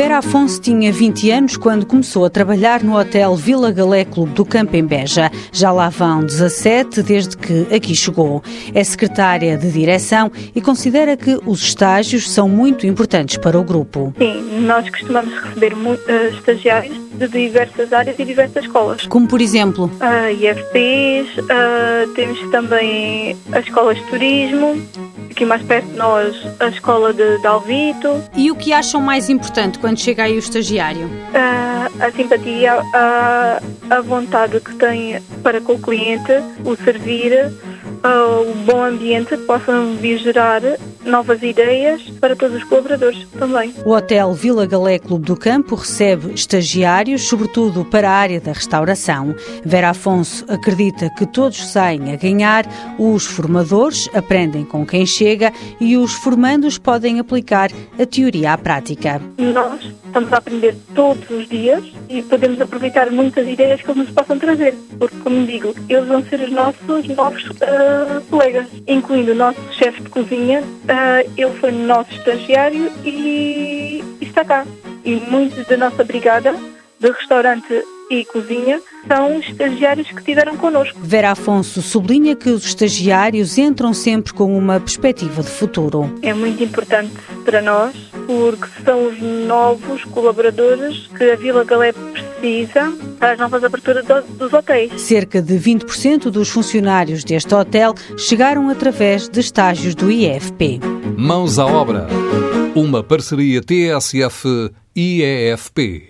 Vera Afonso tinha 20 anos quando começou a trabalhar no Hotel Vila Galé Clube do Campo em Beja. Já lá vão 17 desde que aqui chegou. É secretária de direção e considera que os estágios são muito importantes para o grupo. Sim, nós costumamos receber uh, estagiários de diversas áreas e diversas escolas. Como por exemplo? Uh, IFPs, uh, temos também as escolas de turismo, aqui mais perto de nós a escola de, de Alvito. E o que acham mais importante quando chega aí o estagiário? Uh, a simpatia, a, a vontade que tem para com o cliente, o servir, uh, o bom ambiente que possam vir gerar novas ideias para todos os colaboradores também. O Hotel Vila Galé Clube do Campo recebe estagiários, sobretudo para a área da restauração. Vera Afonso acredita que todos saem a ganhar, os formadores aprendem com quem chega e os formandos podem aplicar a teoria à prática. Nós estamos a aprender todos os dias e podemos aproveitar muitas ideias que eles nos possam trazer, porque, como digo, eles vão ser os nossos novos uh, colegas, incluindo o nosso chefe de cozinha, uh, ele foi nosso estagiário e, e está cá. E muitos da nossa brigada de restaurante e cozinha são estagiários que tiveram connosco. Vera Afonso sublinha que os estagiários entram sempre com uma perspectiva de futuro. É muito importante para nós porque são os novos colaboradores que a Vila Galé precisa para as novas aberturas dos hotéis. Cerca de 20% dos funcionários deste hotel chegaram através de estágios do IFP. Mãos à obra. Uma parceria TSF-IEFP.